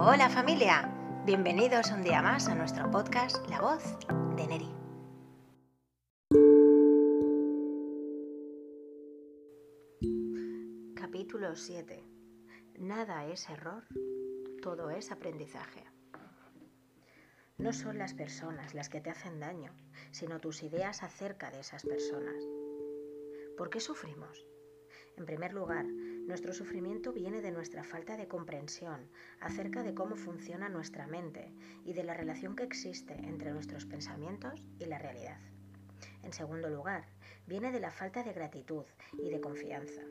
Hola familia, bienvenidos un día más a nuestro podcast La voz de Neri. Capítulo 7. Nada es error, todo es aprendizaje. No son las personas las que te hacen daño, sino tus ideas acerca de esas personas. ¿Por qué sufrimos? En primer lugar, nuestro sufrimiento viene de nuestra falta de comprensión acerca de cómo funciona nuestra mente y de la relación que existe entre nuestros pensamientos y la realidad. En segundo lugar, viene de la falta de gratitud y de confianza.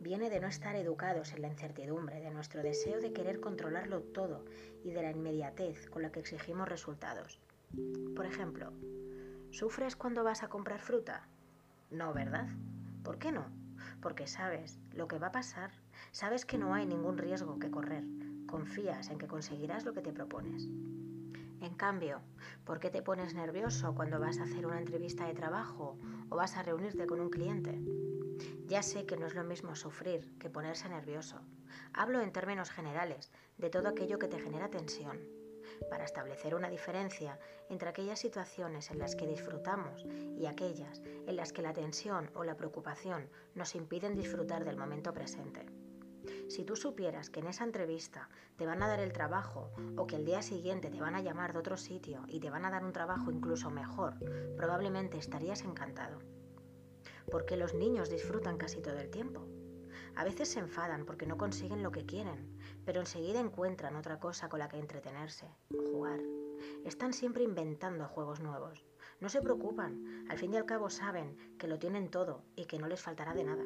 Viene de no estar educados en la incertidumbre, de nuestro deseo de querer controlarlo todo y de la inmediatez con la que exigimos resultados. Por ejemplo, ¿sufres cuando vas a comprar fruta? No, ¿verdad? ¿Por qué no? Porque sabes lo que va a pasar, sabes que no hay ningún riesgo que correr, confías en que conseguirás lo que te propones. En cambio, ¿por qué te pones nervioso cuando vas a hacer una entrevista de trabajo o vas a reunirte con un cliente? Ya sé que no es lo mismo sufrir que ponerse nervioso. Hablo en términos generales de todo aquello que te genera tensión para establecer una diferencia entre aquellas situaciones en las que disfrutamos y aquellas en las que la tensión o la preocupación nos impiden disfrutar del momento presente. Si tú supieras que en esa entrevista te van a dar el trabajo o que el día siguiente te van a llamar de otro sitio y te van a dar un trabajo incluso mejor, probablemente estarías encantado. Porque los niños disfrutan casi todo el tiempo. A veces se enfadan porque no consiguen lo que quieren, pero enseguida encuentran otra cosa con la que entretenerse, jugar. Están siempre inventando juegos nuevos. No se preocupan, al fin y al cabo saben que lo tienen todo y que no les faltará de nada.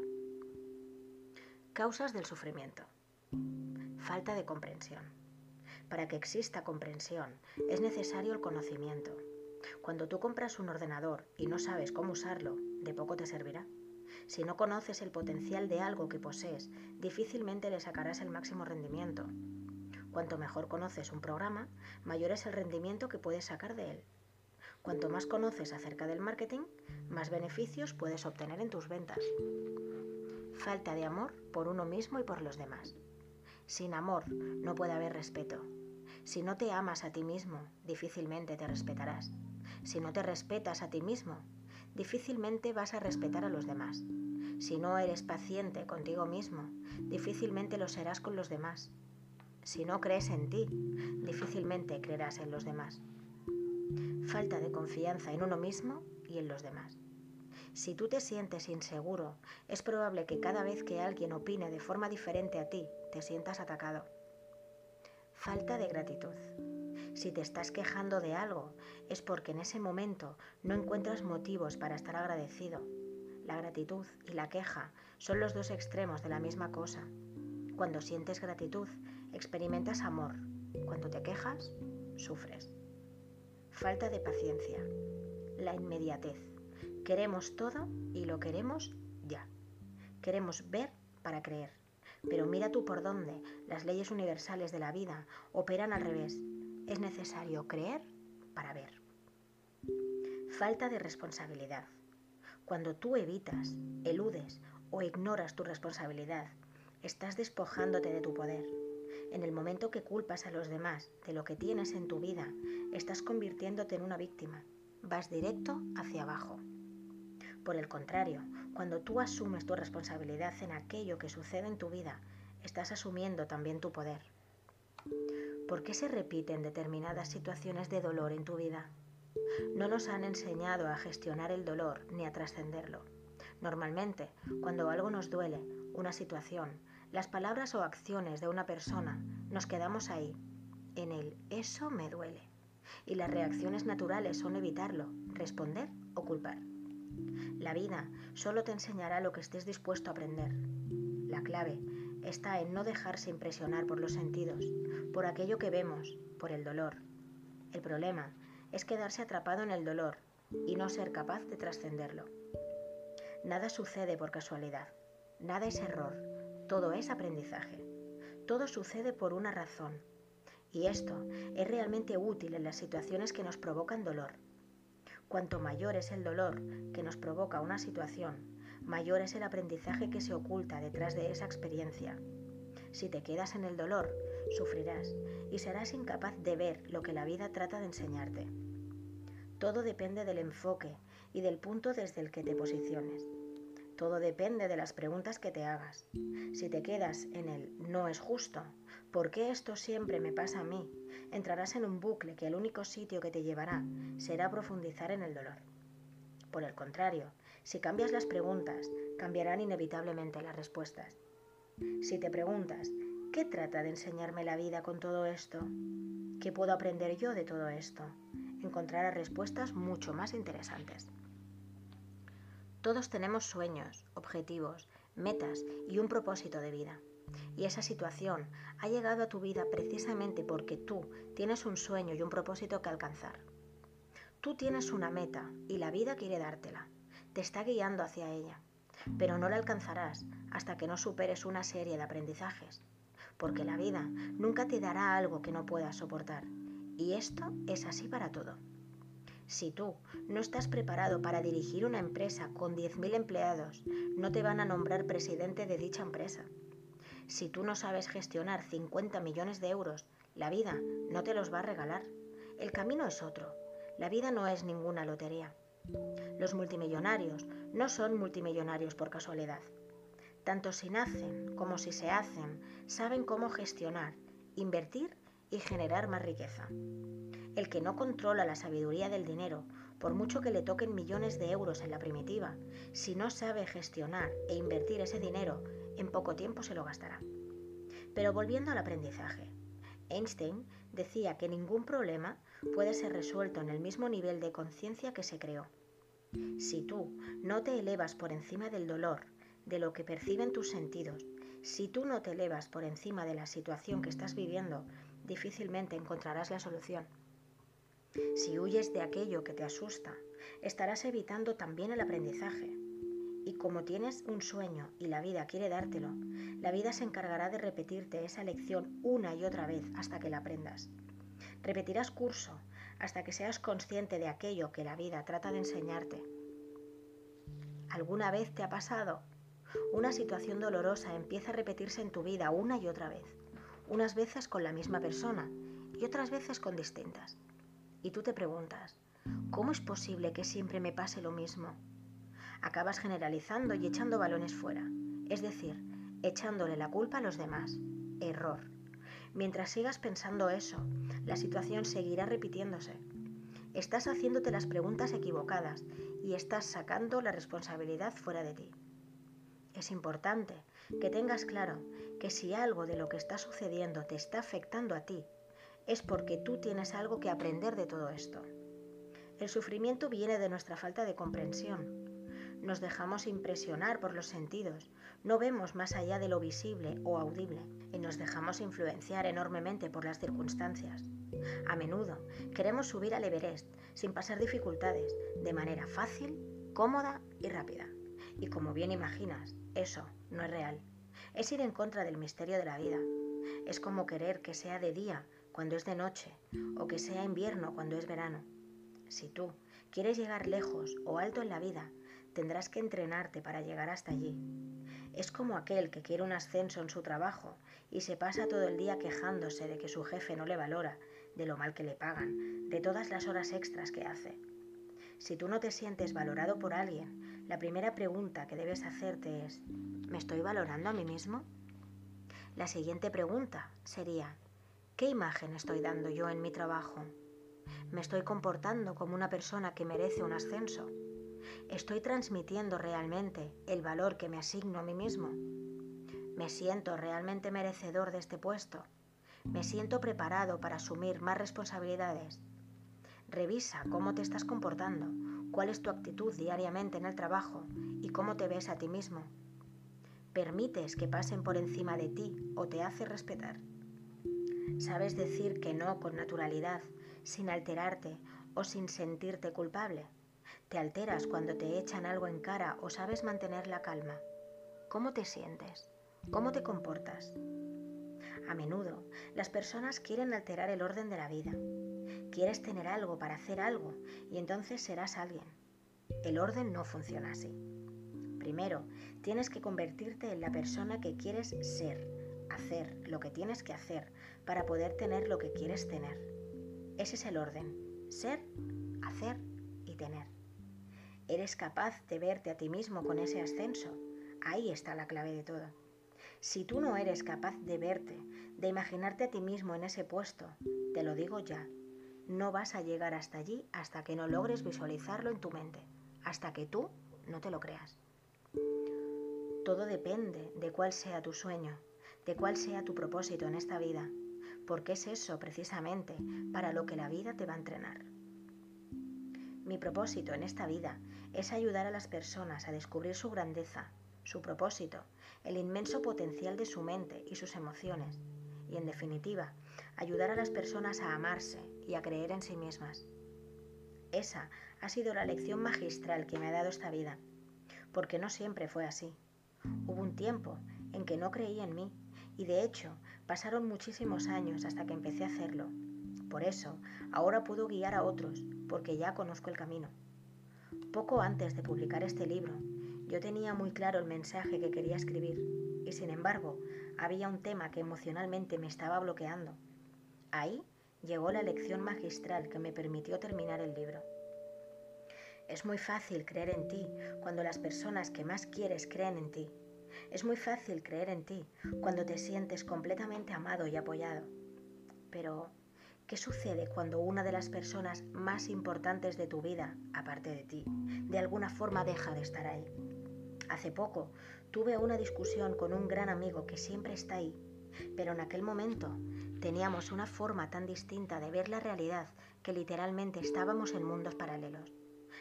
Causas del sufrimiento. Falta de comprensión. Para que exista comprensión es necesario el conocimiento. Cuando tú compras un ordenador y no sabes cómo usarlo, de poco te servirá. Si no conoces el potencial de algo que posees, difícilmente le sacarás el máximo rendimiento. Cuanto mejor conoces un programa, mayor es el rendimiento que puedes sacar de él. Cuanto más conoces acerca del marketing, más beneficios puedes obtener en tus ventas. Falta de amor por uno mismo y por los demás. Sin amor no puede haber respeto. Si no te amas a ti mismo, difícilmente te respetarás. Si no te respetas a ti mismo, difícilmente vas a respetar a los demás. Si no eres paciente contigo mismo, difícilmente lo serás con los demás. Si no crees en ti, difícilmente creerás en los demás. Falta de confianza en uno mismo y en los demás. Si tú te sientes inseguro, es probable que cada vez que alguien opine de forma diferente a ti, te sientas atacado. Falta de gratitud. Si te estás quejando de algo, es porque en ese momento no encuentras motivos para estar agradecido. La gratitud y la queja son los dos extremos de la misma cosa. Cuando sientes gratitud, experimentas amor. Cuando te quejas, sufres. Falta de paciencia. La inmediatez. Queremos todo y lo queremos ya. Queremos ver para creer. Pero mira tú por dónde las leyes universales de la vida operan al revés es necesario creer para ver. Falta de responsabilidad. Cuando tú evitas, eludes o ignoras tu responsabilidad, estás despojándote de tu poder. En el momento que culpas a los demás de lo que tienes en tu vida, estás convirtiéndote en una víctima. Vas directo hacia abajo. Por el contrario, cuando tú asumes tu responsabilidad en aquello que sucede en tu vida, estás asumiendo también tu poder. ¿Por qué se repiten determinadas situaciones de dolor en tu vida? No nos han enseñado a gestionar el dolor ni a trascenderlo. Normalmente, cuando algo nos duele, una situación, las palabras o acciones de una persona, nos quedamos ahí, en el eso me duele. Y las reacciones naturales son evitarlo, responder o culpar. La vida solo te enseñará lo que estés dispuesto a aprender. La clave está en no dejarse impresionar por los sentidos, por aquello que vemos, por el dolor. El problema es quedarse atrapado en el dolor y no ser capaz de trascenderlo. Nada sucede por casualidad, nada es error, todo es aprendizaje. Todo sucede por una razón. Y esto es realmente útil en las situaciones que nos provocan dolor. Cuanto mayor es el dolor que nos provoca una situación, mayor es el aprendizaje que se oculta detrás de esa experiencia. Si te quedas en el dolor, sufrirás y serás incapaz de ver lo que la vida trata de enseñarte. Todo depende del enfoque y del punto desde el que te posiciones. Todo depende de las preguntas que te hagas. Si te quedas en el no es justo, ¿por qué esto siempre me pasa a mí? Entrarás en un bucle que el único sitio que te llevará será profundizar en el dolor. Por el contrario, si cambias las preguntas, cambiarán inevitablemente las respuestas. Si te preguntas, ¿qué trata de enseñarme la vida con todo esto? ¿Qué puedo aprender yo de todo esto? Encontrarás respuestas mucho más interesantes. Todos tenemos sueños, objetivos, metas y un propósito de vida. Y esa situación ha llegado a tu vida precisamente porque tú tienes un sueño y un propósito que alcanzar. Tú tienes una meta y la vida quiere dártela. Te está guiando hacia ella. Pero no la alcanzarás hasta que no superes una serie de aprendizajes. Porque la vida nunca te dará algo que no puedas soportar. Y esto es así para todo. Si tú no estás preparado para dirigir una empresa con 10.000 empleados, no te van a nombrar presidente de dicha empresa. Si tú no sabes gestionar 50 millones de euros, la vida no te los va a regalar. El camino es otro. La vida no es ninguna lotería. Los multimillonarios no son multimillonarios por casualidad. Tanto si nacen como si se hacen, saben cómo gestionar, invertir y generar más riqueza. El que no controla la sabiduría del dinero, por mucho que le toquen millones de euros en la primitiva, si no sabe gestionar e invertir ese dinero, en poco tiempo se lo gastará. Pero volviendo al aprendizaje, Einstein decía que ningún problema puede ser resuelto en el mismo nivel de conciencia que se creó. Si tú no te elevas por encima del dolor, de lo que perciben tus sentidos, si tú no te elevas por encima de la situación que estás viviendo, difícilmente encontrarás la solución. Si huyes de aquello que te asusta, estarás evitando también el aprendizaje. Y como tienes un sueño y la vida quiere dártelo, la vida se encargará de repetirte esa lección una y otra vez hasta que la aprendas. Repetirás curso hasta que seas consciente de aquello que la vida trata de enseñarte. ¿Alguna vez te ha pasado? Una situación dolorosa empieza a repetirse en tu vida una y otra vez, unas veces con la misma persona y otras veces con distintas. Y tú te preguntas, ¿cómo es posible que siempre me pase lo mismo? Acabas generalizando y echando balones fuera, es decir, echándole la culpa a los demás. Error. Mientras sigas pensando eso, la situación seguirá repitiéndose. Estás haciéndote las preguntas equivocadas y estás sacando la responsabilidad fuera de ti. Es importante que tengas claro que si algo de lo que está sucediendo te está afectando a ti, es porque tú tienes algo que aprender de todo esto. El sufrimiento viene de nuestra falta de comprensión. Nos dejamos impresionar por los sentidos, no vemos más allá de lo visible o audible y nos dejamos influenciar enormemente por las circunstancias. A menudo queremos subir al Everest sin pasar dificultades, de manera fácil, cómoda y rápida. Y como bien imaginas, eso no es real. Es ir en contra del misterio de la vida. Es como querer que sea de día cuando es de noche o que sea invierno cuando es verano. Si tú quieres llegar lejos o alto en la vida, tendrás que entrenarte para llegar hasta allí. Es como aquel que quiere un ascenso en su trabajo y se pasa todo el día quejándose de que su jefe no le valora, de lo mal que le pagan, de todas las horas extras que hace. Si tú no te sientes valorado por alguien, la primera pregunta que debes hacerte es, ¿me estoy valorando a mí mismo? La siguiente pregunta sería, ¿Qué imagen estoy dando yo en mi trabajo? ¿Me estoy comportando como una persona que merece un ascenso? ¿Estoy transmitiendo realmente el valor que me asigno a mí mismo? ¿Me siento realmente merecedor de este puesto? ¿Me siento preparado para asumir más responsabilidades? Revisa cómo te estás comportando, cuál es tu actitud diariamente en el trabajo y cómo te ves a ti mismo. ¿Permites que pasen por encima de ti o te haces respetar? Sabes decir que no con naturalidad, sin alterarte o sin sentirte culpable. Te alteras cuando te echan algo en cara o sabes mantener la calma. ¿Cómo te sientes? ¿Cómo te comportas? A menudo, las personas quieren alterar el orden de la vida. Quieres tener algo para hacer algo y entonces serás alguien. El orden no funciona así. Primero, tienes que convertirte en la persona que quieres ser hacer lo que tienes que hacer para poder tener lo que quieres tener. Ese es el orden. Ser, hacer y tener. ¿Eres capaz de verte a ti mismo con ese ascenso? Ahí está la clave de todo. Si tú no eres capaz de verte, de imaginarte a ti mismo en ese puesto, te lo digo ya, no vas a llegar hasta allí hasta que no logres visualizarlo en tu mente, hasta que tú no te lo creas. Todo depende de cuál sea tu sueño, de cuál sea tu propósito en esta vida, porque es eso precisamente para lo que la vida te va a entrenar. Mi propósito en esta vida es ayudar a las personas a descubrir su grandeza, su propósito, el inmenso potencial de su mente y sus emociones, y en definitiva, ayudar a las personas a amarse y a creer en sí mismas. Esa ha sido la lección magistral que me ha dado esta vida, porque no siempre fue así. Hubo un tiempo en que no creí en mí y de hecho pasaron muchísimos años hasta que empecé a hacerlo. Por eso, ahora puedo guiar a otros, porque ya conozco el camino. Poco antes de publicar este libro, yo tenía muy claro el mensaje que quería escribir y sin embargo había un tema que emocionalmente me estaba bloqueando. Ahí llegó la lección magistral que me permitió terminar el libro. Es muy fácil creer en ti cuando las personas que más quieres creen en ti. Es muy fácil creer en ti cuando te sientes completamente amado y apoyado. Pero, ¿qué sucede cuando una de las personas más importantes de tu vida, aparte de ti, de alguna forma deja de estar ahí? Hace poco tuve una discusión con un gran amigo que siempre está ahí, pero en aquel momento teníamos una forma tan distinta de ver la realidad que literalmente estábamos en mundos paralelos.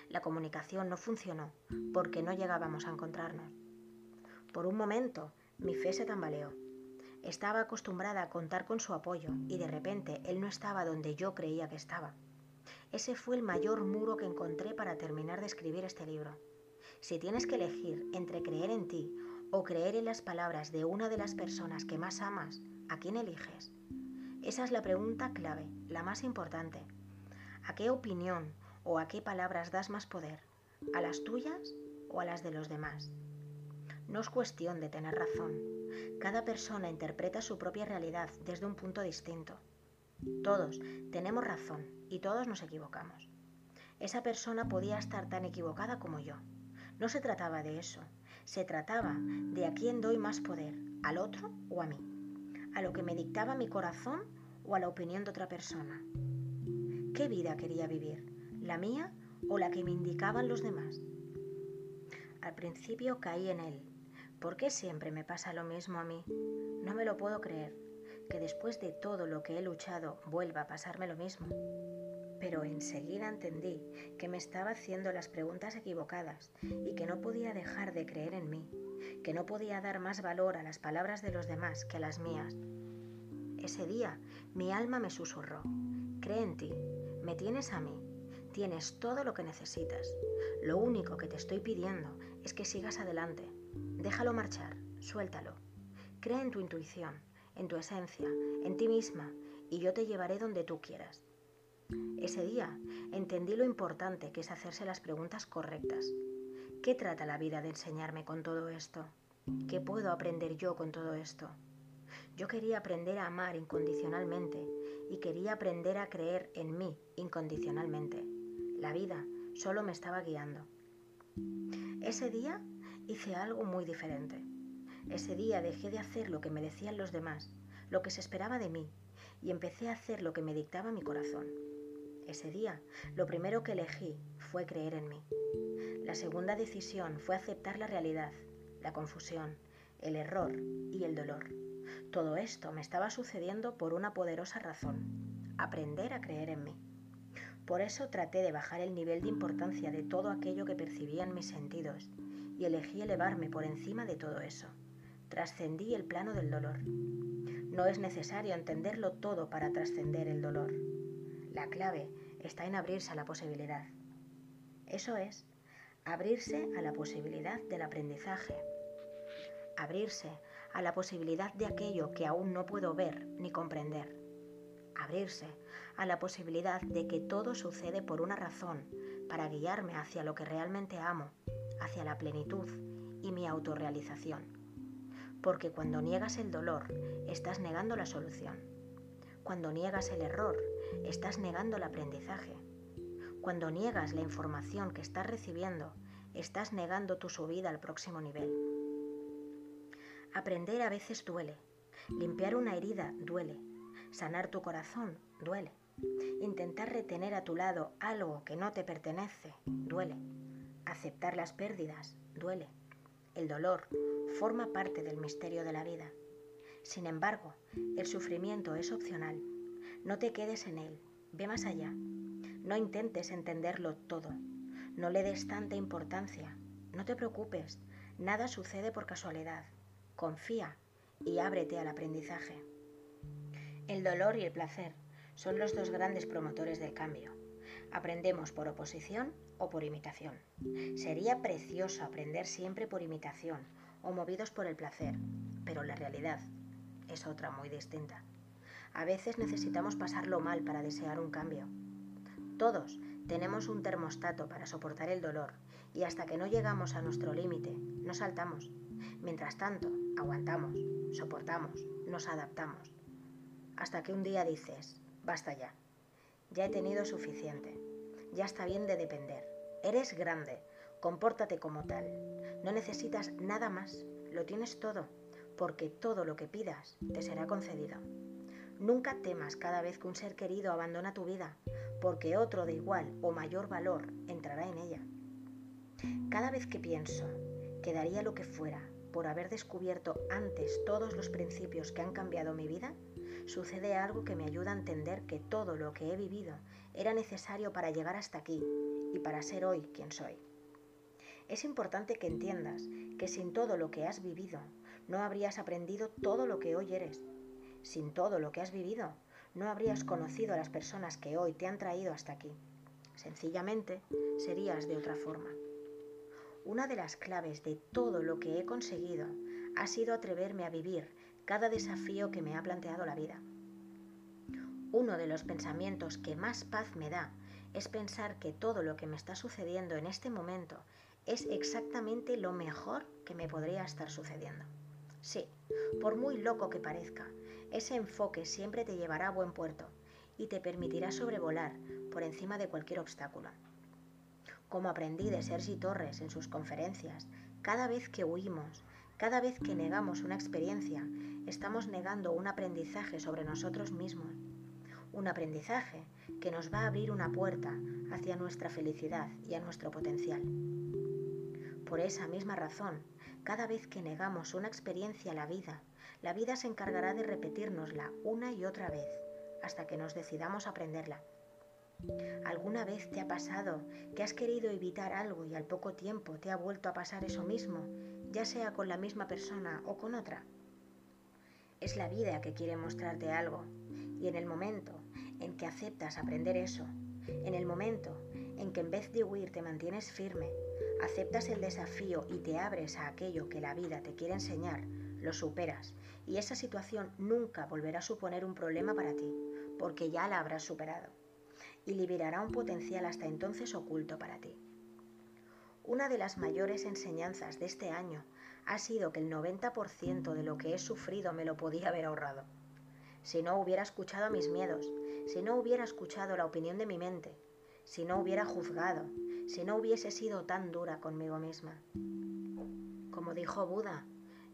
La comunicación no funcionó porque no llegábamos a encontrarnos. Por un momento mi fe se tambaleó. Estaba acostumbrada a contar con su apoyo y de repente él no estaba donde yo creía que estaba. Ese fue el mayor muro que encontré para terminar de escribir este libro. Si tienes que elegir entre creer en ti o creer en las palabras de una de las personas que más amas, ¿a quién eliges? Esa es la pregunta clave, la más importante. ¿A qué opinión o a qué palabras das más poder? ¿A las tuyas o a las de los demás? No es cuestión de tener razón. Cada persona interpreta su propia realidad desde un punto distinto. Todos tenemos razón y todos nos equivocamos. Esa persona podía estar tan equivocada como yo. No se trataba de eso, se trataba de a quién doy más poder, al otro o a mí, a lo que me dictaba mi corazón o a la opinión de otra persona. ¿Qué vida quería vivir? ¿La mía o la que me indicaban los demás? Al principio caí en él. ¿Por qué siempre me pasa lo mismo a mí? No me lo puedo creer, que después de todo lo que he luchado vuelva a pasarme lo mismo pero enseguida entendí que me estaba haciendo las preguntas equivocadas y que no podía dejar de creer en mí, que no podía dar más valor a las palabras de los demás que a las mías. Ese día mi alma me susurró, cree en ti, me tienes a mí, tienes todo lo que necesitas. Lo único que te estoy pidiendo es que sigas adelante, déjalo marchar, suéltalo. Cree en tu intuición, en tu esencia, en ti misma, y yo te llevaré donde tú quieras. Ese día entendí lo importante que es hacerse las preguntas correctas. ¿Qué trata la vida de enseñarme con todo esto? ¿Qué puedo aprender yo con todo esto? Yo quería aprender a amar incondicionalmente y quería aprender a creer en mí incondicionalmente. La vida solo me estaba guiando. Ese día hice algo muy diferente. Ese día dejé de hacer lo que me decían los demás, lo que se esperaba de mí, y empecé a hacer lo que me dictaba mi corazón. Ese día, lo primero que elegí fue creer en mí. La segunda decisión fue aceptar la realidad, la confusión, el error y el dolor. Todo esto me estaba sucediendo por una poderosa razón, aprender a creer en mí. Por eso traté de bajar el nivel de importancia de todo aquello que percibía en mis sentidos y elegí elevarme por encima de todo eso. Trascendí el plano del dolor. No es necesario entenderlo todo para trascender el dolor. La clave está en abrirse a la posibilidad. Eso es, abrirse a la posibilidad del aprendizaje. Abrirse a la posibilidad de aquello que aún no puedo ver ni comprender. Abrirse a la posibilidad de que todo sucede por una razón para guiarme hacia lo que realmente amo, hacia la plenitud y mi autorrealización. Porque cuando niegas el dolor, estás negando la solución. Cuando niegas el error, estás negando el aprendizaje. Cuando niegas la información que estás recibiendo, estás negando tu subida al próximo nivel. Aprender a veces duele. Limpiar una herida duele. Sanar tu corazón duele. Intentar retener a tu lado algo que no te pertenece duele. Aceptar las pérdidas duele. El dolor forma parte del misterio de la vida. Sin embargo, el sufrimiento es opcional. No te quedes en él, ve más allá. No intentes entenderlo todo. No le des tanta importancia. No te preocupes, nada sucede por casualidad. Confía y ábrete al aprendizaje. El dolor y el placer son los dos grandes promotores del cambio. Aprendemos por oposición o por imitación. Sería precioso aprender siempre por imitación o movidos por el placer, pero la realidad es otra muy distinta. A veces necesitamos pasarlo mal para desear un cambio. Todos tenemos un termostato para soportar el dolor y hasta que no llegamos a nuestro límite, no saltamos. Mientras tanto, aguantamos, soportamos, nos adaptamos. Hasta que un día dices, basta ya, ya he tenido suficiente, ya está bien de depender, eres grande, compórtate como tal, no necesitas nada más, lo tienes todo, porque todo lo que pidas te será concedido. Nunca temas cada vez que un ser querido abandona tu vida, porque otro de igual o mayor valor entrará en ella. Cada vez que pienso que daría lo que fuera por haber descubierto antes todos los principios que han cambiado mi vida, sucede algo que me ayuda a entender que todo lo que he vivido era necesario para llegar hasta aquí y para ser hoy quien soy. Es importante que entiendas que sin todo lo que has vivido, no habrías aprendido todo lo que hoy eres. Sin todo lo que has vivido, no habrías conocido a las personas que hoy te han traído hasta aquí. Sencillamente, serías de otra forma. Una de las claves de todo lo que he conseguido ha sido atreverme a vivir cada desafío que me ha planteado la vida. Uno de los pensamientos que más paz me da es pensar que todo lo que me está sucediendo en este momento es exactamente lo mejor que me podría estar sucediendo. Sí, por muy loco que parezca, ese enfoque siempre te llevará a buen puerto y te permitirá sobrevolar por encima de cualquier obstáculo. Como aprendí de Sergi Torres en sus conferencias, cada vez que huimos, cada vez que negamos una experiencia, estamos negando un aprendizaje sobre nosotros mismos. Un aprendizaje que nos va a abrir una puerta hacia nuestra felicidad y a nuestro potencial. Por esa misma razón, cada vez que negamos una experiencia a la vida, la vida se encargará de repetirnosla una y otra vez hasta que nos decidamos aprenderla. ¿Alguna vez te ha pasado que has querido evitar algo y al poco tiempo te ha vuelto a pasar eso mismo, ya sea con la misma persona o con otra? Es la vida que quiere mostrarte algo y en el momento en que aceptas aprender eso, en el momento en que en vez de huir te mantienes firme, aceptas el desafío y te abres a aquello que la vida te quiere enseñar, lo superas y esa situación nunca volverá a suponer un problema para ti, porque ya la habrás superado y liberará un potencial hasta entonces oculto para ti. Una de las mayores enseñanzas de este año ha sido que el 90% de lo que he sufrido me lo podía haber ahorrado. Si no hubiera escuchado a mis miedos, si no hubiera escuchado la opinión de mi mente, si no hubiera juzgado, si no hubiese sido tan dura conmigo misma. Como dijo Buda,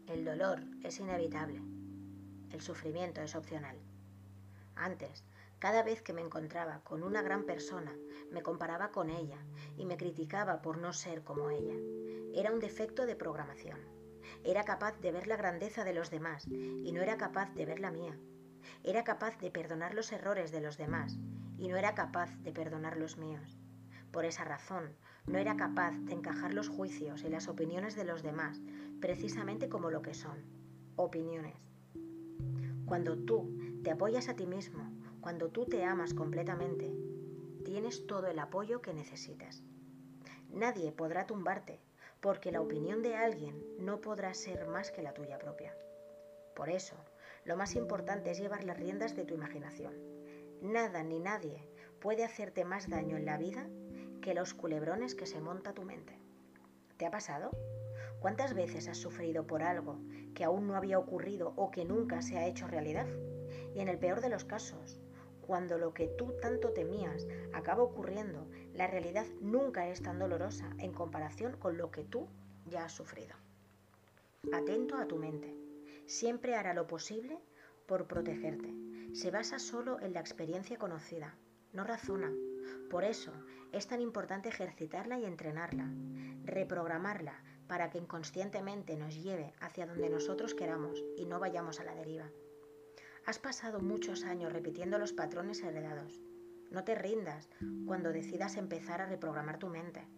el dolor es inevitable, el sufrimiento es opcional. Antes, cada vez que me encontraba con una gran persona, me comparaba con ella y me criticaba por no ser como ella. Era un defecto de programación. Era capaz de ver la grandeza de los demás y no era capaz de ver la mía. Era capaz de perdonar los errores de los demás y no era capaz de perdonar los míos. Por esa razón, no era capaz de encajar los juicios y las opiniones de los demás precisamente como lo que son, opiniones. Cuando tú te apoyas a ti mismo, cuando tú te amas completamente, tienes todo el apoyo que necesitas. Nadie podrá tumbarte, porque la opinión de alguien no podrá ser más que la tuya propia. Por eso, lo más importante es llevar las riendas de tu imaginación. Nada ni nadie puede hacerte más daño en la vida que los culebrones que se monta tu mente. ¿Te ha pasado? ¿Cuántas veces has sufrido por algo que aún no había ocurrido o que nunca se ha hecho realidad? Y en el peor de los casos, cuando lo que tú tanto temías acaba ocurriendo, la realidad nunca es tan dolorosa en comparación con lo que tú ya has sufrido. Atento a tu mente. Siempre hará lo posible por protegerte. Se basa solo en la experiencia conocida, no razona. Por eso es tan importante ejercitarla y entrenarla, reprogramarla para que inconscientemente nos lleve hacia donde nosotros queramos y no vayamos a la deriva. Has pasado muchos años repitiendo los patrones heredados. No te rindas cuando decidas empezar a reprogramar tu mente.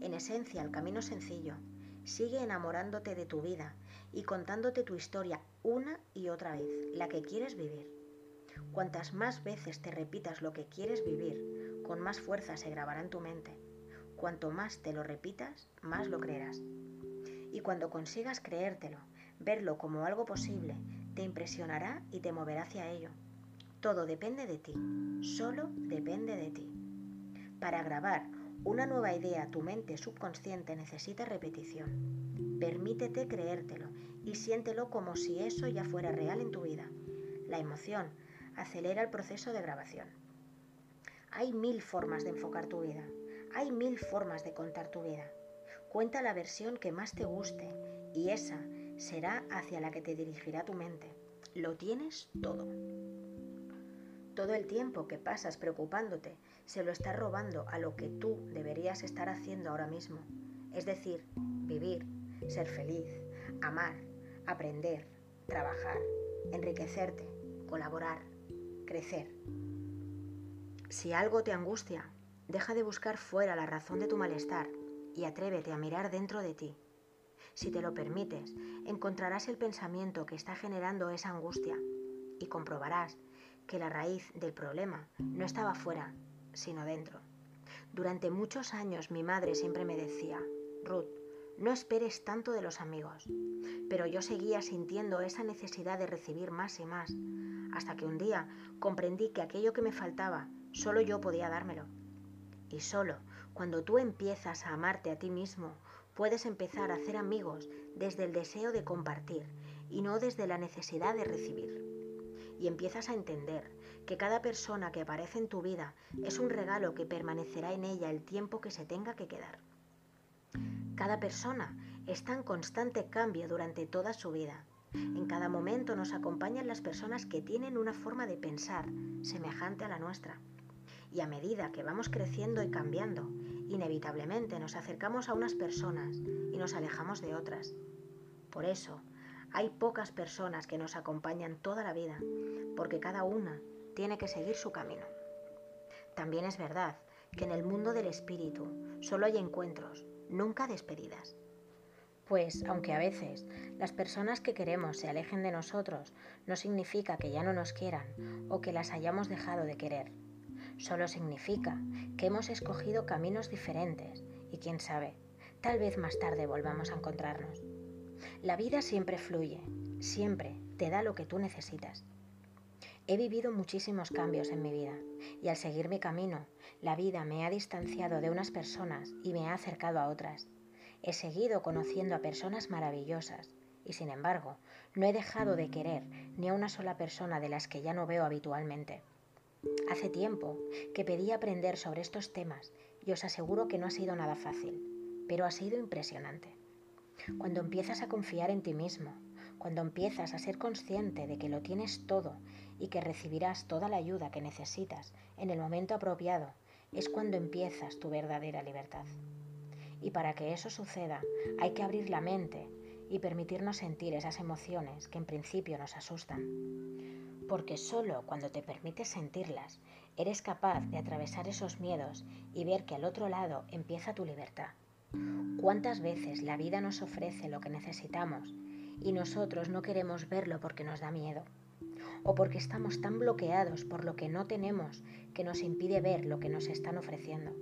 En esencia, el camino sencillo. Sigue enamorándote de tu vida y contándote tu historia una y otra vez, la que quieres vivir. Cuantas más veces te repitas lo que quieres vivir, con más fuerza se grabará en tu mente. Cuanto más te lo repitas, más lo creerás. Y cuando consigas creértelo, verlo como algo posible, te impresionará y te moverá hacia ello. Todo depende de ti, solo depende de ti. Para grabar una nueva idea, tu mente subconsciente necesita repetición. Permítete creértelo y siéntelo como si eso ya fuera real en tu vida. La emoción acelera el proceso de grabación. Hay mil formas de enfocar tu vida. Hay mil formas de contar tu vida. Cuenta la versión que más te guste y esa será hacia la que te dirigirá tu mente. Lo tienes todo. Todo el tiempo que pasas preocupándote se lo estás robando a lo que tú deberías estar haciendo ahora mismo. Es decir, vivir, ser feliz, amar, aprender, trabajar, enriquecerte, colaborar, crecer. Si algo te angustia, deja de buscar fuera la razón de tu malestar y atrévete a mirar dentro de ti. Si te lo permites, encontrarás el pensamiento que está generando esa angustia y comprobarás que la raíz del problema no estaba fuera, sino dentro. Durante muchos años mi madre siempre me decía, Ruth, no esperes tanto de los amigos. Pero yo seguía sintiendo esa necesidad de recibir más y más, hasta que un día comprendí que aquello que me faltaba, solo yo podía dármelo. Y solo cuando tú empiezas a amarte a ti mismo, puedes empezar a hacer amigos desde el deseo de compartir y no desde la necesidad de recibir. Y empiezas a entender que cada persona que aparece en tu vida es un regalo que permanecerá en ella el tiempo que se tenga que quedar. Cada persona está en constante cambio durante toda su vida. En cada momento nos acompañan las personas que tienen una forma de pensar semejante a la nuestra. Y a medida que vamos creciendo y cambiando, inevitablemente nos acercamos a unas personas y nos alejamos de otras. Por eso, hay pocas personas que nos acompañan toda la vida, porque cada una tiene que seguir su camino. También es verdad que en el mundo del espíritu solo hay encuentros, nunca despedidas. Pues aunque a veces las personas que queremos se alejen de nosotros, no significa que ya no nos quieran o que las hayamos dejado de querer. Solo significa que hemos escogido caminos diferentes y quién sabe, tal vez más tarde volvamos a encontrarnos. La vida siempre fluye, siempre te da lo que tú necesitas. He vivido muchísimos cambios en mi vida y al seguir mi camino, la vida me ha distanciado de unas personas y me ha acercado a otras. He seguido conociendo a personas maravillosas y sin embargo no he dejado de querer ni a una sola persona de las que ya no veo habitualmente. Hace tiempo que pedí aprender sobre estos temas y os aseguro que no ha sido nada fácil, pero ha sido impresionante. Cuando empiezas a confiar en ti mismo, cuando empiezas a ser consciente de que lo tienes todo y que recibirás toda la ayuda que necesitas en el momento apropiado, es cuando empiezas tu verdadera libertad. Y para que eso suceda, hay que abrir la mente y permitirnos sentir esas emociones que en principio nos asustan porque solo cuando te permites sentirlas eres capaz de atravesar esos miedos y ver que al otro lado empieza tu libertad. ¿Cuántas veces la vida nos ofrece lo que necesitamos y nosotros no queremos verlo porque nos da miedo? O porque estamos tan bloqueados por lo que no tenemos que nos impide ver lo que nos están ofreciendo.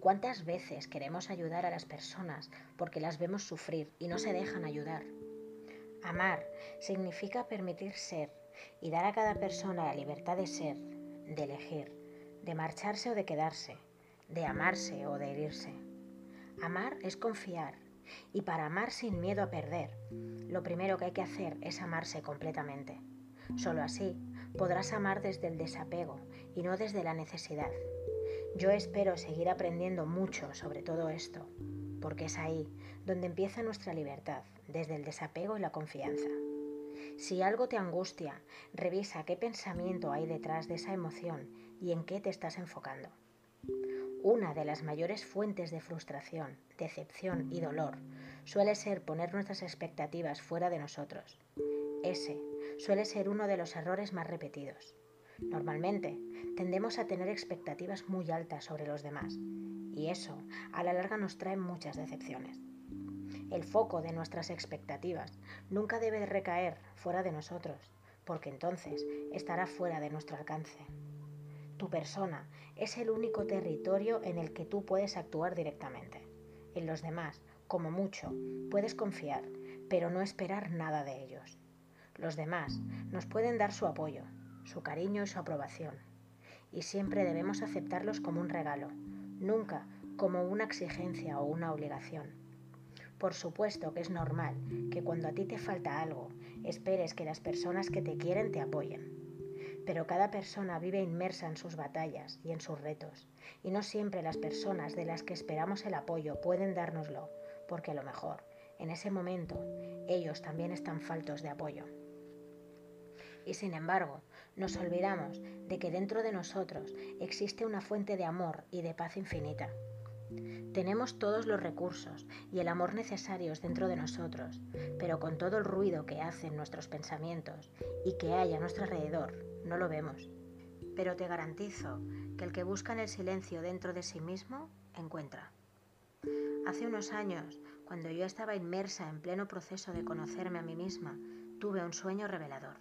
¿Cuántas veces queremos ayudar a las personas porque las vemos sufrir y no se dejan ayudar? Amar significa permitir ser y dar a cada persona la libertad de ser, de elegir, de marcharse o de quedarse, de amarse o de herirse. Amar es confiar Y para amar sin miedo a perder, lo primero que hay que hacer es amarse completamente. Solo así podrás amar desde el desapego y no desde la necesidad. Yo espero seguir aprendiendo mucho sobre todo esto, porque es ahí donde empieza nuestra libertad, desde el desapego y la confianza. Si algo te angustia, revisa qué pensamiento hay detrás de esa emoción y en qué te estás enfocando. Una de las mayores fuentes de frustración, decepción y dolor suele ser poner nuestras expectativas fuera de nosotros. Ese suele ser uno de los errores más repetidos. Normalmente tendemos a tener expectativas muy altas sobre los demás y eso a la larga nos trae muchas decepciones. El foco de nuestras expectativas nunca debe recaer fuera de nosotros, porque entonces estará fuera de nuestro alcance. Tu persona es el único territorio en el que tú puedes actuar directamente. En los demás, como mucho, puedes confiar, pero no esperar nada de ellos. Los demás nos pueden dar su apoyo, su cariño y su aprobación, y siempre debemos aceptarlos como un regalo, nunca como una exigencia o una obligación. Por supuesto que es normal que cuando a ti te falta algo, esperes que las personas que te quieren te apoyen pero cada persona vive inmersa en sus batallas y en sus retos, y no siempre las personas de las que esperamos el apoyo pueden dárnoslo, porque a lo mejor, en ese momento, ellos también están faltos de apoyo. Y sin embargo, nos olvidamos de que dentro de nosotros existe una fuente de amor y de paz infinita. Tenemos todos los recursos y el amor necesarios dentro de nosotros, pero con todo el ruido que hacen nuestros pensamientos y que hay a nuestro alrededor, no lo vemos. Pero te garantizo que el que busca en el silencio dentro de sí mismo, encuentra. Hace unos años, cuando yo estaba inmersa en pleno proceso de conocerme a mí misma, tuve un sueño revelador.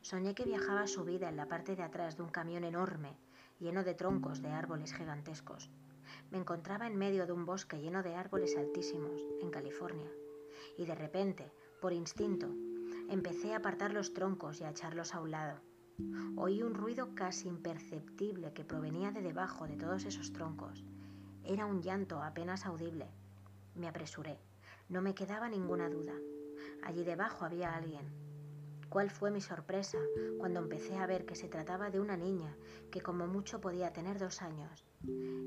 Soñé que viajaba subida en la parte de atrás de un camión enorme, lleno de troncos de árboles gigantescos. Me encontraba en medio de un bosque lleno de árboles altísimos, en California, y de repente, por instinto, empecé a apartar los troncos y a echarlos a un lado. Oí un ruido casi imperceptible que provenía de debajo de todos esos troncos. Era un llanto apenas audible. Me apresuré. No me quedaba ninguna duda. Allí debajo había alguien. ¿Cuál fue mi sorpresa cuando empecé a ver que se trataba de una niña que como mucho podía tener dos años?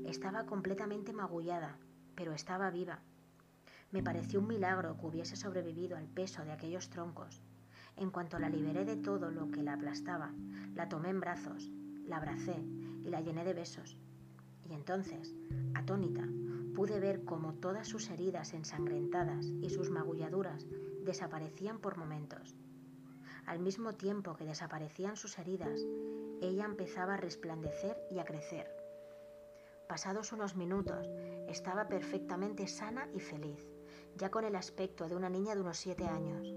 Estaba completamente magullada, pero estaba viva. Me pareció un milagro que hubiese sobrevivido al peso de aquellos troncos. En cuanto la liberé de todo lo que la aplastaba, la tomé en brazos, la abracé y la llené de besos. Y entonces, atónita, pude ver cómo todas sus heridas ensangrentadas y sus magulladuras desaparecían por momentos. Al mismo tiempo que desaparecían sus heridas, ella empezaba a resplandecer y a crecer. Pasados unos minutos, estaba perfectamente sana y feliz, ya con el aspecto de una niña de unos siete años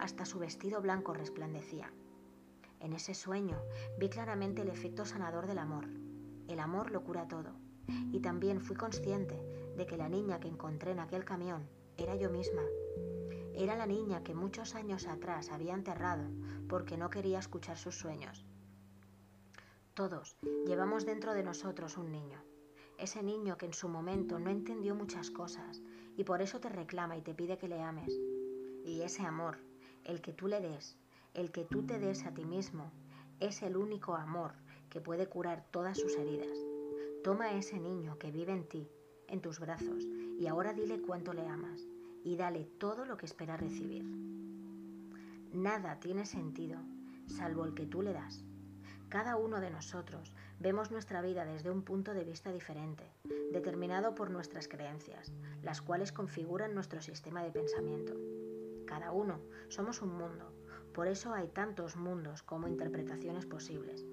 hasta su vestido blanco resplandecía. En ese sueño vi claramente el efecto sanador del amor. El amor lo cura todo. Y también fui consciente de que la niña que encontré en aquel camión era yo misma. Era la niña que muchos años atrás había enterrado porque no quería escuchar sus sueños. Todos llevamos dentro de nosotros un niño. Ese niño que en su momento no entendió muchas cosas y por eso te reclama y te pide que le ames. Y ese amor el que tú le des, el que tú te des a ti mismo, es el único amor que puede curar todas sus heridas. Toma a ese niño que vive en ti, en tus brazos, y ahora dile cuánto le amas, y dale todo lo que espera recibir. Nada tiene sentido, salvo el que tú le das. Cada uno de nosotros vemos nuestra vida desde un punto de vista diferente, determinado por nuestras creencias, las cuales configuran nuestro sistema de pensamiento cada uno somos un mundo, por eso hay tantos mundos como interpretaciones posibles.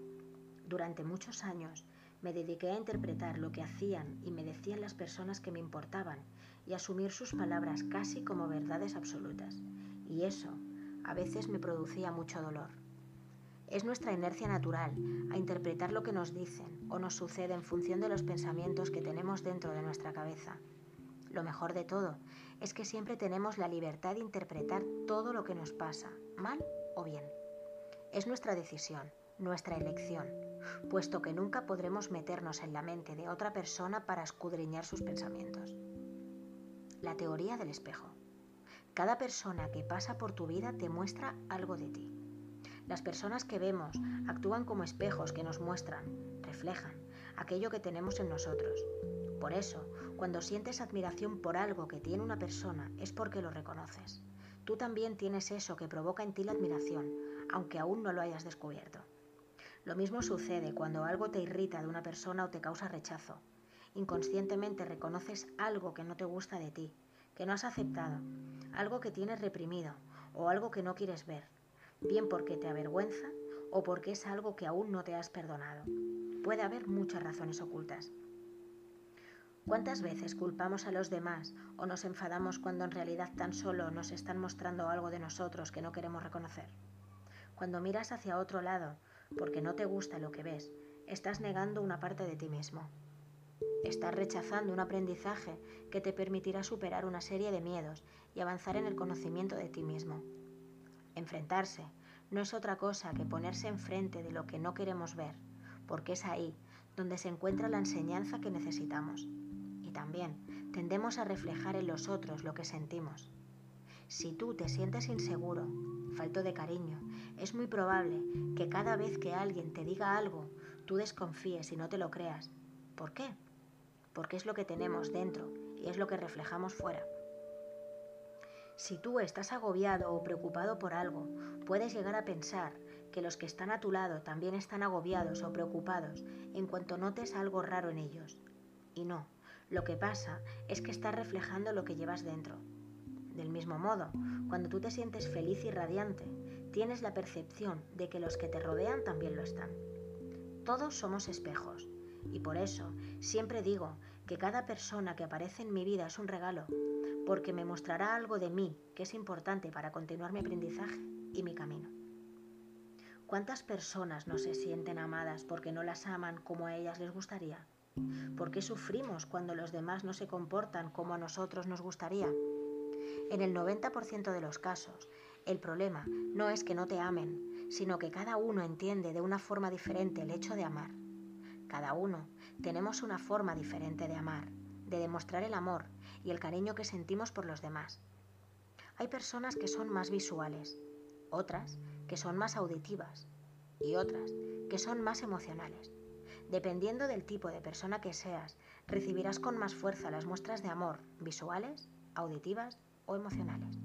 Durante muchos años me dediqué a interpretar lo que hacían y me decían las personas que me importaban y asumir sus palabras casi como verdades absolutas. Y eso a veces me producía mucho dolor. Es nuestra inercia natural a interpretar lo que nos dicen o nos sucede en función de los pensamientos que tenemos dentro de nuestra cabeza. Lo mejor de todo es que siempre tenemos la libertad de interpretar todo lo que nos pasa, mal o bien. Es nuestra decisión, nuestra elección, puesto que nunca podremos meternos en la mente de otra persona para escudriñar sus pensamientos. La teoría del espejo. Cada persona que pasa por tu vida te muestra algo de ti. Las personas que vemos actúan como espejos que nos muestran, reflejan aquello que tenemos en nosotros. Por eso, cuando sientes admiración por algo que tiene una persona es porque lo reconoces. Tú también tienes eso que provoca en ti la admiración, aunque aún no lo hayas descubierto. Lo mismo sucede cuando algo te irrita de una persona o te causa rechazo. Inconscientemente reconoces algo que no te gusta de ti, que no has aceptado, algo que tienes reprimido o algo que no quieres ver, bien porque te avergüenza o porque es algo que aún no te has perdonado. Puede haber muchas razones ocultas. ¿Cuántas veces culpamos a los demás o nos enfadamos cuando en realidad tan solo nos están mostrando algo de nosotros que no queremos reconocer? Cuando miras hacia otro lado porque no te gusta lo que ves, estás negando una parte de ti mismo. Estás rechazando un aprendizaje que te permitirá superar una serie de miedos y avanzar en el conocimiento de ti mismo. Enfrentarse no es otra cosa que ponerse enfrente de lo que no queremos ver, porque es ahí donde se encuentra la enseñanza que necesitamos también tendemos a reflejar en los otros lo que sentimos. Si tú te sientes inseguro, falto de cariño, es muy probable que cada vez que alguien te diga algo, tú desconfíes y no te lo creas. ¿Por qué? Porque es lo que tenemos dentro y es lo que reflejamos fuera. Si tú estás agobiado o preocupado por algo, puedes llegar a pensar que los que están a tu lado también están agobiados o preocupados en cuanto notes algo raro en ellos. Y no, lo que pasa es que estás reflejando lo que llevas dentro. Del mismo modo, cuando tú te sientes feliz y radiante, tienes la percepción de que los que te rodean también lo están. Todos somos espejos y por eso siempre digo que cada persona que aparece en mi vida es un regalo, porque me mostrará algo de mí que es importante para continuar mi aprendizaje y mi camino. ¿Cuántas personas no se sienten amadas porque no las aman como a ellas les gustaría? ¿Por qué sufrimos cuando los demás no se comportan como a nosotros nos gustaría? En el 90% de los casos, el problema no es que no te amen, sino que cada uno entiende de una forma diferente el hecho de amar. Cada uno tenemos una forma diferente de amar, de demostrar el amor y el cariño que sentimos por los demás. Hay personas que son más visuales, otras que son más auditivas y otras que son más emocionales. Dependiendo del tipo de persona que seas, recibirás con más fuerza las muestras de amor visuales, auditivas o emocionales.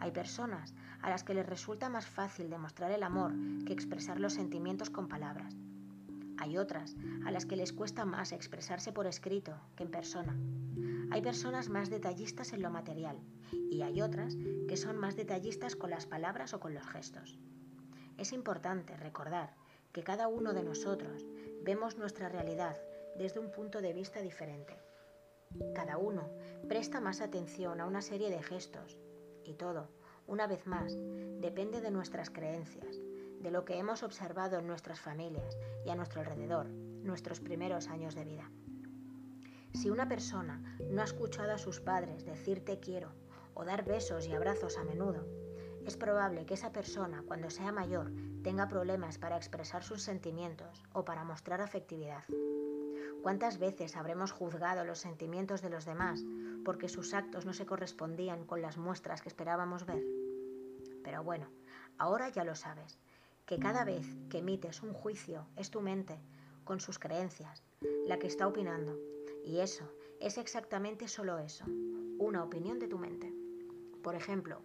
Hay personas a las que les resulta más fácil demostrar el amor que expresar los sentimientos con palabras. Hay otras a las que les cuesta más expresarse por escrito que en persona. Hay personas más detallistas en lo material y hay otras que son más detallistas con las palabras o con los gestos. Es importante recordar que cada uno de nosotros vemos nuestra realidad desde un punto de vista diferente. Cada uno presta más atención a una serie de gestos y todo, una vez más, depende de nuestras creencias, de lo que hemos observado en nuestras familias y a nuestro alrededor, nuestros primeros años de vida. Si una persona no ha escuchado a sus padres decir te quiero o dar besos y abrazos a menudo, es probable que esa persona, cuando sea mayor, tenga problemas para expresar sus sentimientos o para mostrar afectividad. ¿Cuántas veces habremos juzgado los sentimientos de los demás porque sus actos no se correspondían con las muestras que esperábamos ver? Pero bueno, ahora ya lo sabes, que cada vez que emites un juicio es tu mente, con sus creencias, la que está opinando. Y eso es exactamente solo eso, una opinión de tu mente. Por ejemplo,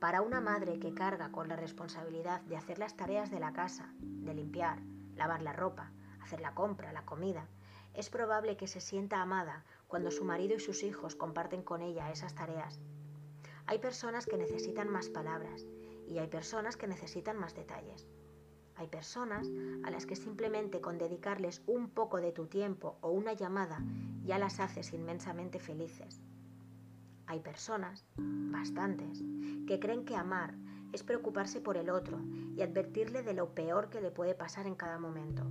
para una madre que carga con la responsabilidad de hacer las tareas de la casa, de limpiar, lavar la ropa, hacer la compra, la comida, es probable que se sienta amada cuando su marido y sus hijos comparten con ella esas tareas. Hay personas que necesitan más palabras y hay personas que necesitan más detalles. Hay personas a las que simplemente con dedicarles un poco de tu tiempo o una llamada ya las haces inmensamente felices. Hay personas, bastantes, que creen que amar es preocuparse por el otro y advertirle de lo peor que le puede pasar en cada momento,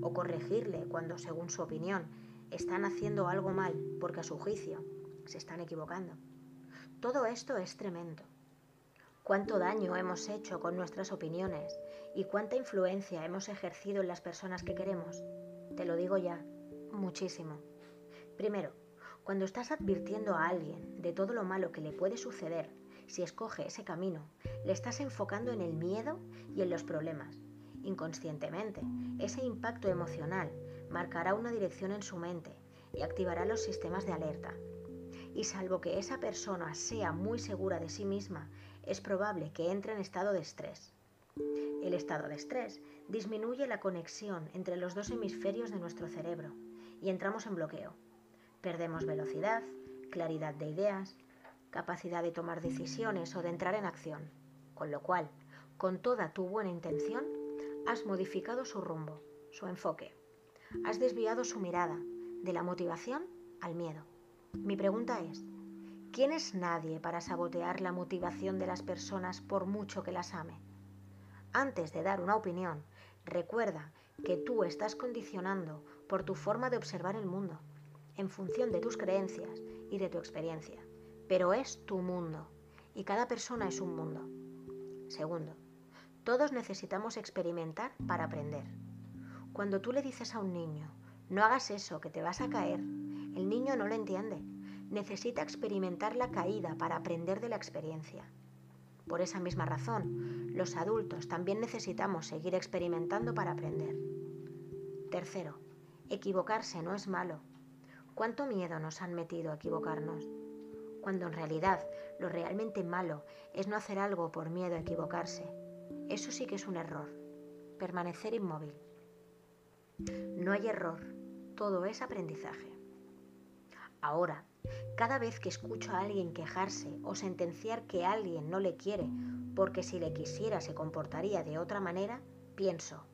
o corregirle cuando, según su opinión, están haciendo algo mal porque a su juicio se están equivocando. Todo esto es tremendo. Cuánto daño hemos hecho con nuestras opiniones y cuánta influencia hemos ejercido en las personas que queremos. Te lo digo ya, muchísimo. Primero, Cuando estás advirtiendo a alguien de todo lo malo que le puede suceder si escoge ese camino, le estás enfocando en el miedo y en los problemas. Inconscientemente, ese impacto emocional marcará una dirección en su mente y activará los sistemas de alerta. Y salvo que esa persona sea muy segura de sí misma, es probable que entre en estado de estrés. El estado de estrés disminuye la conexión entre los dos hemisferios de nuestro cerebro y entramos en bloqueo. Perdemos velocidad, claridad de ideas, capacidad de tomar decisiones o de entrar en acción, con lo cual, con toda tu buena intención, has modificado su rumbo, su enfoque. Has desviado su mirada de la motivación al miedo. Mi pregunta es, ¿quién es nadie para sabotear la motivación de las personas por mucho que las ame? Antes de dar una opinión, recuerda que tú estás condicionando por tu forma de observar el mundo, en función de tus creencias y de tu experiencia. Pero es tu mundo y cada persona es un mundo. Segundo, todos necesitamos experimentar para aprender. Cuando tú le dices a un niño, no hagas eso, que te vas a caer, el niño no lo entiende. Necesita experimentar la caída para aprender de la experiencia. Por esa misma razón, los adultos también necesitamos seguir experimentando para aprender. Tercero, equivocarse no es malo. ¿Cuánto miedo nos han metido a equivocarnos? Cuando en realidad lo realmente malo es no hacer algo por miedo a equivocarse. Eso sí que es un error. Permanecer inmóvil. No hay error, todo es aprendizaje. Ahora, cada vez que escucho a alguien quejarse o sentenciar que alguien no le quiere porque si le quisiera se comportaría de otra manera, pienso,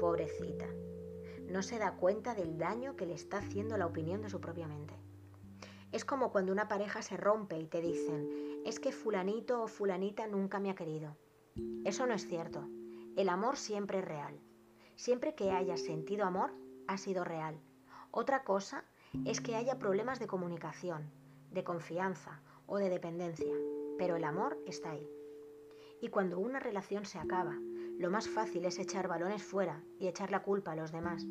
pobrecita, no se da cuenta del daño que le está haciendo la opinión de su propia mente. Es como cuando una pareja se rompe y te dicen, es que fulanito o fulanita nunca me ha querido. Eso no es cierto. El amor siempre es real. Siempre que hayas sentido amor, ha sido real. Otra cosa es que haya problemas de comunicación, de confianza o de dependencia, pero el amor está ahí. Y cuando una relación se acaba, lo más fácil es echar balones fuera y echar la culpa a los demás,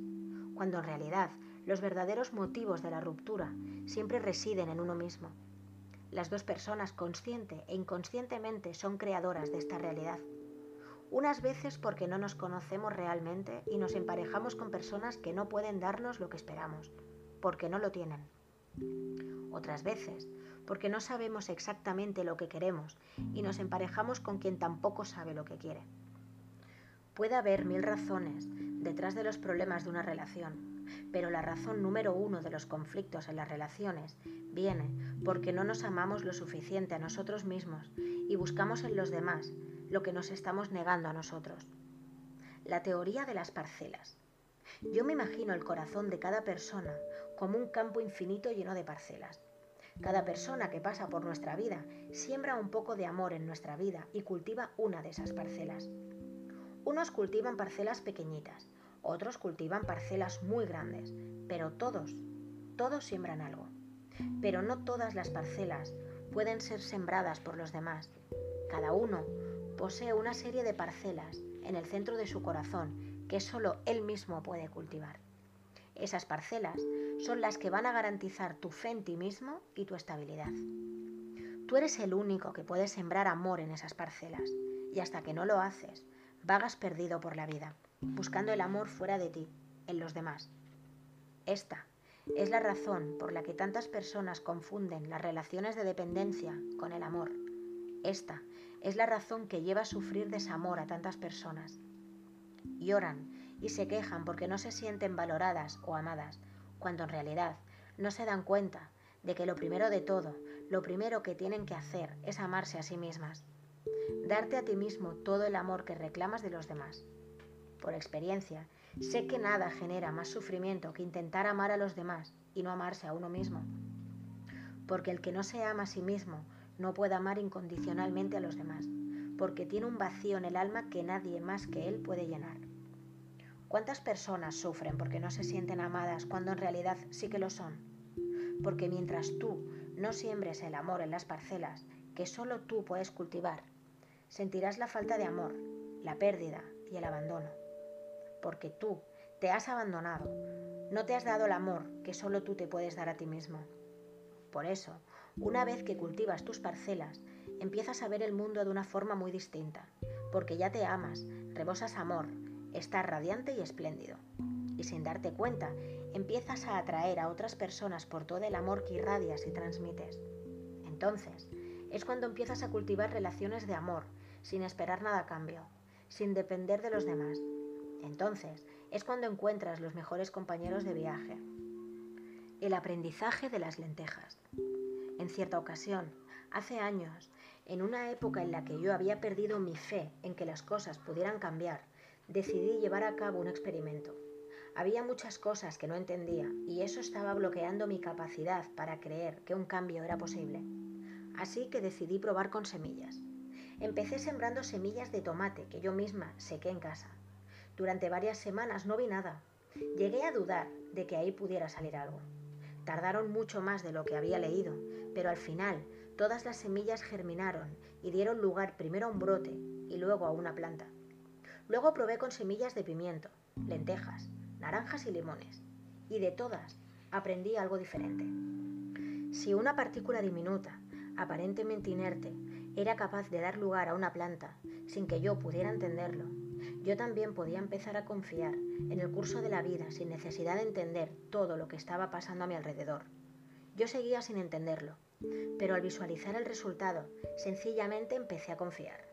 cuando en realidad los verdaderos motivos de la ruptura siempre residen en uno mismo. Las dos personas consciente e inconscientemente son creadoras de esta realidad unas veces porque no nos conocemos realmente y nos emparejamos con personas que no pueden darnos lo que esperamos, porque no lo tienen. Otras veces porque no sabemos exactamente lo que queremos y nos emparejamos con quien tampoco sabe lo que quiere. Puede haber mil razones detrás de los problemas de una relación, pero la razón número uno de los conflictos en las relaciones viene porque no nos amamos lo suficiente a nosotros mismos y buscamos en los demás lo que nos estamos negando a nosotros. La teoría de las parcelas. Yo me imagino el corazón de cada persona como un campo infinito lleno de parcelas. Cada persona que pasa por nuestra vida siembra un poco de amor en nuestra vida y cultiva una de esas parcelas. Unos cultivan parcelas pequeñitas, otros cultivan parcelas muy grandes, pero todos, todos siembran algo. Pero no todas las parcelas pueden ser sembradas por los demás. Cada uno posee una serie de parcelas en el centro de su corazón que solo él mismo puede cultivar. Esas parcelas son las que van a garantizar tu fe en ti mismo y tu estabilidad. Tú eres el único que puede sembrar amor en esas parcelas y hasta que no lo haces, vagas perdido por la vida, buscando el amor fuera de ti, en los demás. Esta es la razón por la que tantas personas confunden las relaciones de dependencia con el amor. Esta es la razón que lleva a sufrir desamor a tantas personas. Lloran y se quejan porque no se sienten valoradas o amadas, cuando en realidad no se dan cuenta de que lo primero de todo, lo primero que tienen que hacer es amarse a sí mismas. Darte a ti mismo todo el amor que reclamas de los demás. Por experiencia, sé que nada genera más sufrimiento que intentar amar a los demás y no amarse a uno mismo. Porque el que no se ama a sí mismo no puede amar incondicionalmente a los demás, porque tiene un vacío en el alma que nadie más que él puede llenar. ¿Cuántas personas sufren porque no se sienten amadas cuando en realidad sí que lo son? Porque mientras tú no siembres el amor en las parcelas que solo tú puedes cultivar, sentirás la falta de amor, la pérdida y el abandono. Porque tú te has abandonado, no te has dado el amor que solo tú te puedes dar a ti mismo. Por eso, una vez que cultivas tus parcelas, empiezas a ver el mundo de una forma muy distinta, porque ya te amas, rebosas amor, estás radiante y espléndido. Y sin darte cuenta, empiezas a atraer a otras personas por todo el amor que irradias y transmites. Entonces, es cuando empiezas a cultivar relaciones de amor, sin esperar nada a cambio, sin depender de los demás. Entonces, es cuando encuentras los mejores compañeros de viaje. El aprendizaje de las lentejas. En cierta ocasión, hace años, en una época en la que yo había perdido mi fe en que las cosas pudieran cambiar, decidí llevar a cabo un experimento. Había muchas cosas que no entendía y eso estaba bloqueando mi capacidad para creer que un cambio era posible. Así que decidí probar con semillas. Empecé sembrando semillas de tomate que yo misma sequé en casa. Durante varias semanas no vi nada. Llegué a dudar de que ahí pudiera salir algo. Tardaron mucho más de lo que había leído, pero al final todas las semillas germinaron y dieron lugar primero a un brote y luego a una planta. Luego probé con semillas de pimiento, lentejas, naranjas y limones, y de todas aprendí algo diferente. Si una partícula diminuta, aparentemente inerte, era capaz de dar lugar a una planta sin que yo pudiera entenderlo, yo también podía empezar a confiar en el curso de la vida sin necesidad de entender todo lo que estaba pasando a mi alrededor. Yo seguía sin entenderlo, pero al visualizar el resultado, sencillamente empecé a confiar.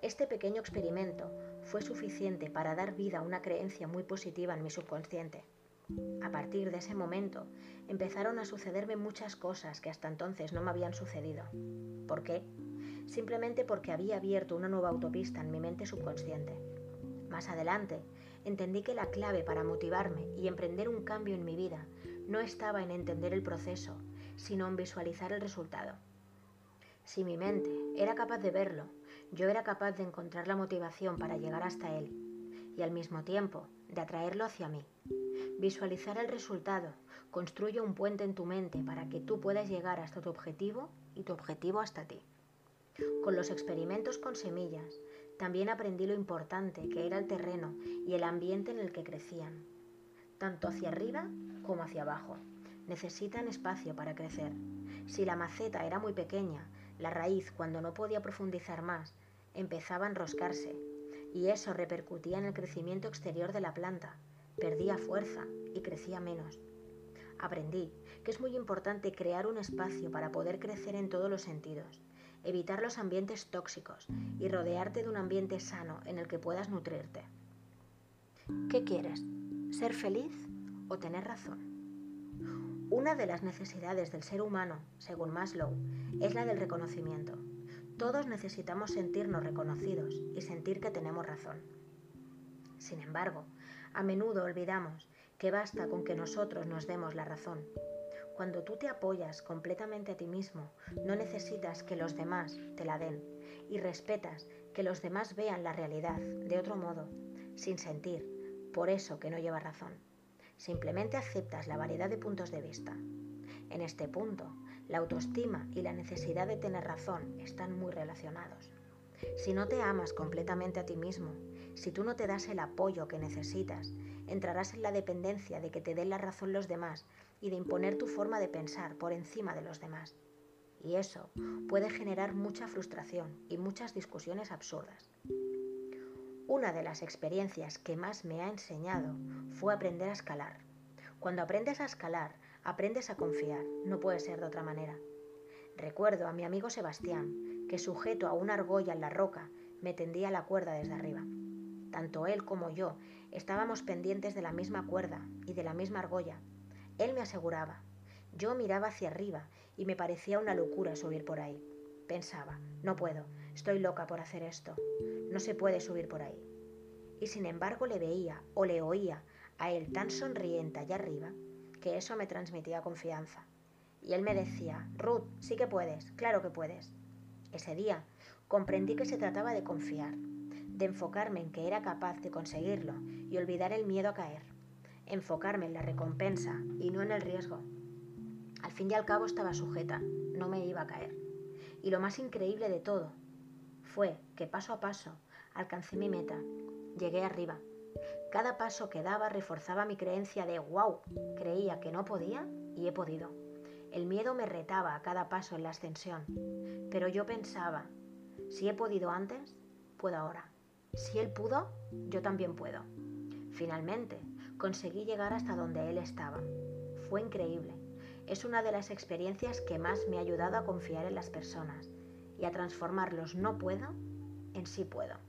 Este pequeño experimento fue suficiente para dar vida a una creencia muy positiva en mi subconsciente. A partir de ese momento empezaron a sucederme muchas cosas que hasta entonces no me habían sucedido. ¿Por qué? Simplemente porque había abierto una nueva autopista en mi mente subconsciente. Más adelante, entendí que la clave para motivarme y emprender un cambio en mi vida no estaba en entender el proceso, sino en visualizar el resultado. Si mi mente era capaz de verlo, yo era capaz de encontrar la motivación para llegar hasta él y al mismo tiempo de atraerlo hacia mí. Visualizar el resultado construye un puente en tu mente para que tú puedas llegar hasta tu objetivo y tu objetivo hasta ti. Con los experimentos con semillas, también aprendí lo importante que era el terreno y el ambiente en el que crecían. Tanto hacia arriba como hacia abajo. Necesitan espacio para crecer. Si la maceta era muy pequeña, la raíz, cuando no podía profundizar más, empezaba a enroscarse, y eso repercutía en el crecimiento exterior de la planta. Perdía fuerza y crecía menos. Aprendí que es muy importante crear un espacio para poder crecer en todos los sentidos evitar los ambientes tóxicos y rodearte de un ambiente sano en el que puedas nutrirte. ¿Qué quieres? ¿Ser feliz o tener razón? Una de las necesidades del ser humano, según Maslow, es la del reconocimiento. Todos necesitamos sentirnos reconocidos y sentir que tenemos razón. Sin embargo, a menudo olvidamos que basta con que nosotros nos demos la razón cuando tú te apoyas completamente a ti mismo, no necesitas que los demás te la den y respetas que los demás vean la realidad de otro modo, sin sentir, por eso que no lleva razón. Simplemente aceptas la variedad de puntos de vista. En este punto, la autoestima y la necesidad de tener razón están muy relacionados. Si no te amas completamente a ti mismo, si tú no te das el apoyo que necesitas, entrarás en la dependencia de que te den la razón los demás y de imponer tu forma de pensar por encima de los demás. Y eso puede generar mucha frustración y muchas discusiones absurdas. Una de las experiencias que más me ha enseñado fue aprender a escalar. Cuando aprendes a escalar, aprendes a confiar, no puede ser de otra manera. Recuerdo a mi amigo Sebastián, que sujeto a una argolla en la roca, me tendía la cuerda desde arriba. Tanto él como yo estábamos pendientes de la misma cuerda y de la misma argolla, él me aseguraba. Yo miraba hacia arriba y me parecía una locura subir por ahí. Pensaba, no puedo, estoy loca por hacer esto. No se puede subir por ahí. Y sin embargo le veía o le oía a él tan sonriente allá arriba que eso me transmitía confianza. Y él me decía, Ruth, sí que puedes, claro que puedes. Ese día comprendí que se trataba de confiar, de enfocarme en que era capaz de conseguirlo y olvidar el miedo a caer enfocarme en la recompensa y no en el riesgo. Al fin y al cabo estaba sujeta, no me iba a caer. Y lo más increíble de todo fue que paso a paso alcancé mi meta, llegué arriba. Cada paso que daba reforzaba mi creencia de wow, creía que no podía y he podido. El miedo me retaba a cada paso en la ascensión, pero yo pensaba, si he podido antes, puedo ahora. Si él pudo, yo también puedo. Finalmente, conseguí llegar hasta donde él estaba. Fue increíble. Es una de las experiencias que más me ha ayudado a confiar en las personas y a transformar los no puedo en sí puedo.